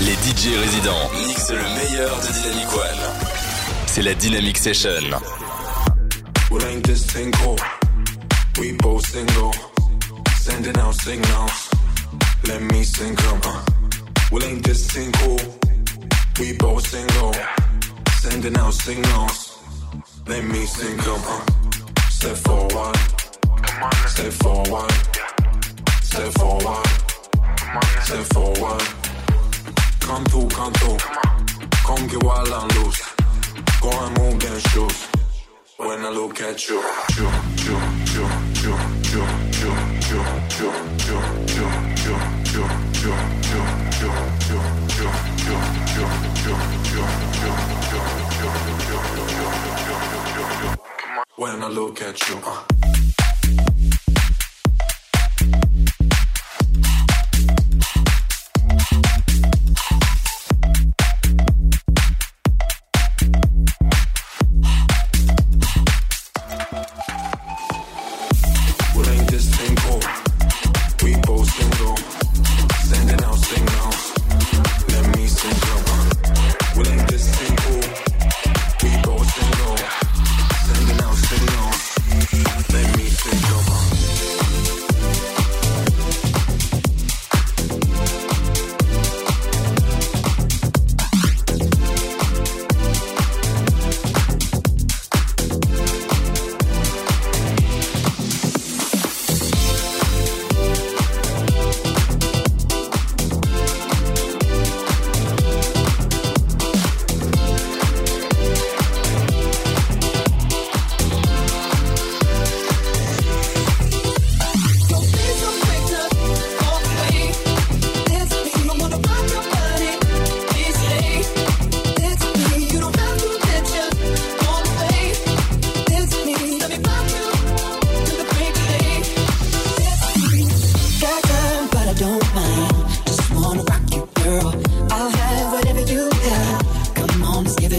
Les DJ résidents mixent le meilleur de Dynamic One. C'est la Dynamic Session. Well, ain't this thing cool? We both single, sending out signals. Let me sing them. Uh. Well, ain't this thing cool? We both single, sending out signals. Let me sing them. Uh. Step forward, step forward, step forward, step forward. Come through, come through. Come get wild and loose. Go and move them shoes. When I look at you, you, you, you, you, you, you, you, you, you, you, you, you, you, you, you, you, you, when I look at you. Uh.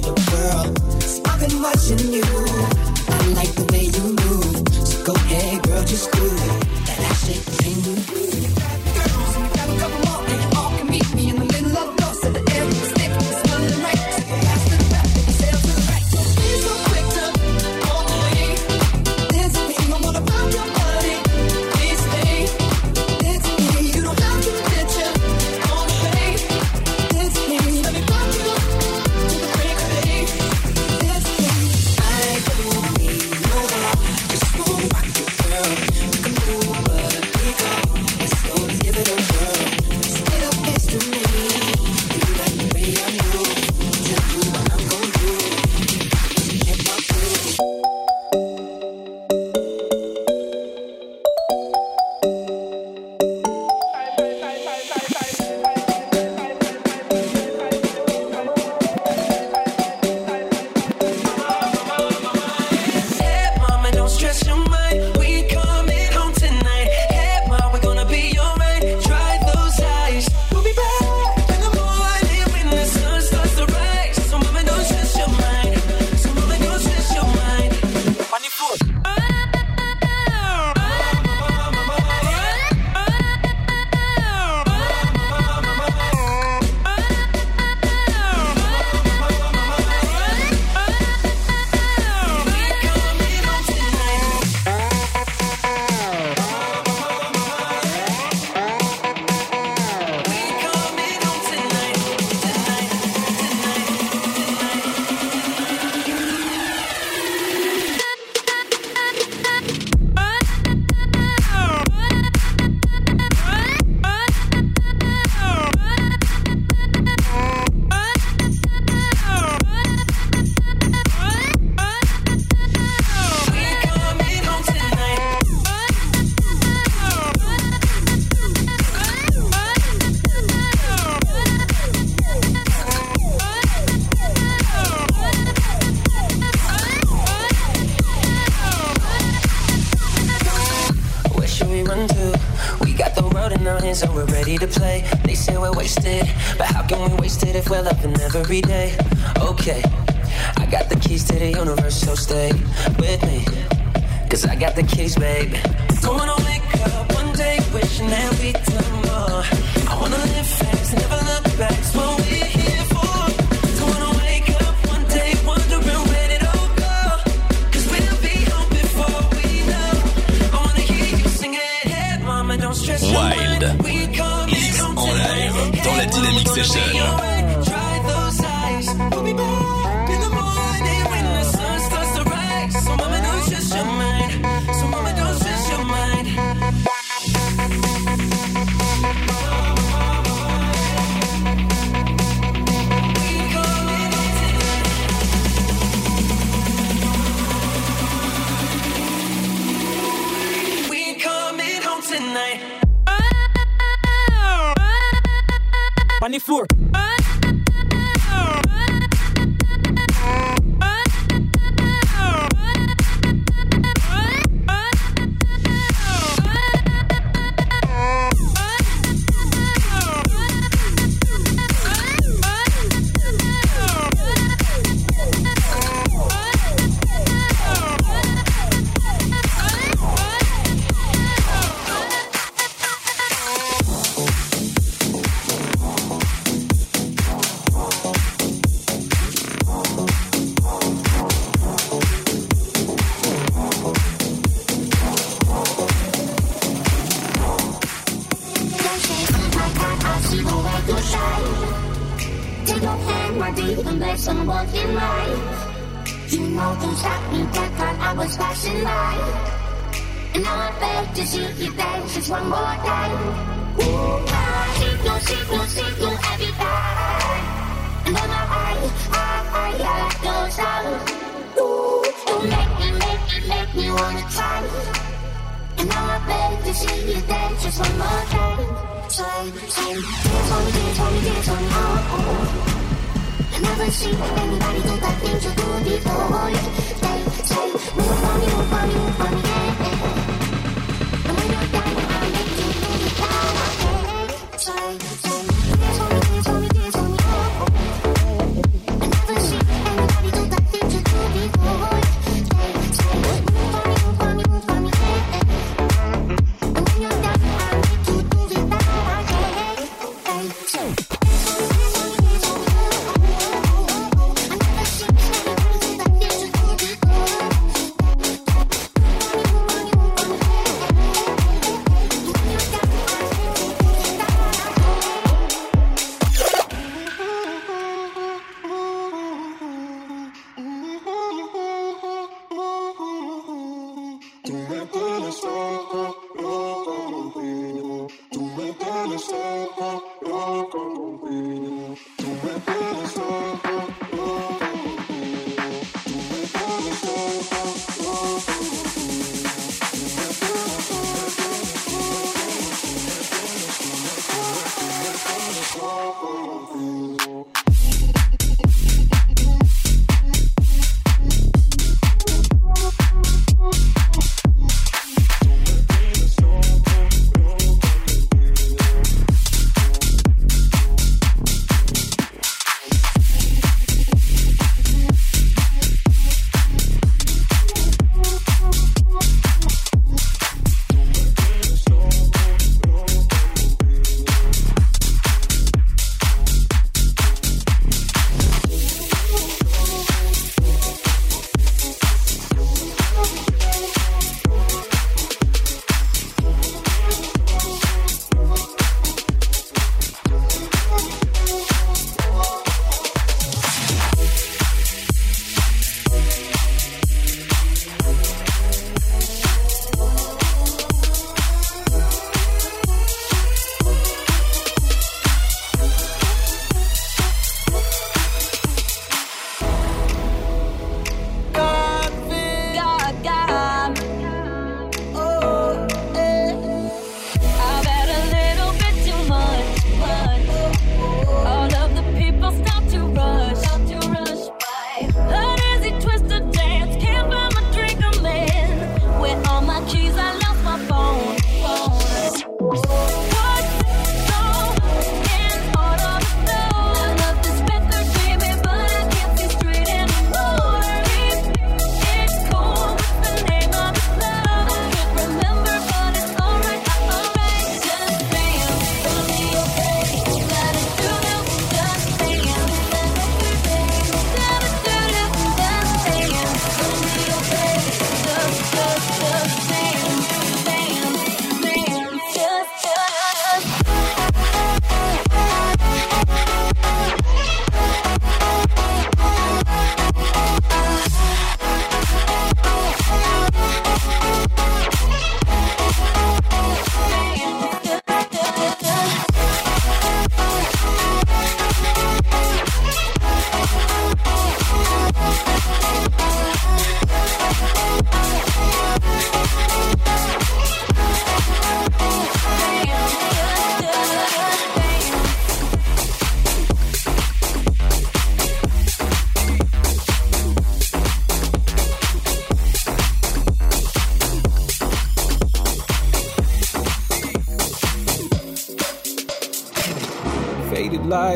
Whirl. See, I've been watching you. I like the way you move. So go ahead, girl, just do it. That thing you do. You hands and we're ready to play. They say we're wasted, but how can we waste it if we're loving every day? Okay, I got the keys to the universe, so stay with me. Cause I got the keys, babe. Don't wanna wake up one day wishing that we'd done more. I wanna live fast never Session. On the floor. My and let someone in line. You know you shot me that time I was passing by. And now I beg to see you dance just one more time. Ooh, I see you, see you, see you every time. And then I, I, I, I, I goes out. Ooh, you make me, make me, make me wanna try. And now I beg to see you dance just one more time. Say, say, dance on me, dance on me, dance on me, oh, oh. oh. Never seen anybody do that thing you do before. Say, say, move on me, move on me, move on me, yeah, yeah. When you're done, I'll make you move it down, okay? Say, Do it pones loco, loco.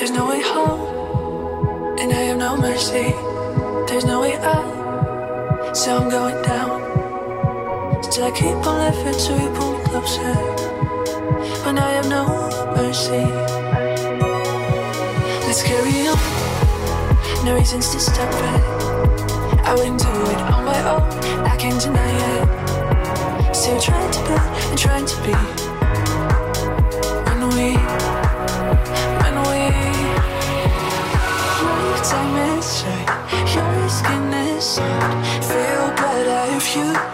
There's no way home, and I have no mercy. There's no way out, so I'm going down. Still, I keep on laughing till you pull me closer. When I have no mercy, let's carry on. No reasons to stop it. I wouldn't do it on my own. I can't deny it. Still trying to build and trying to be. You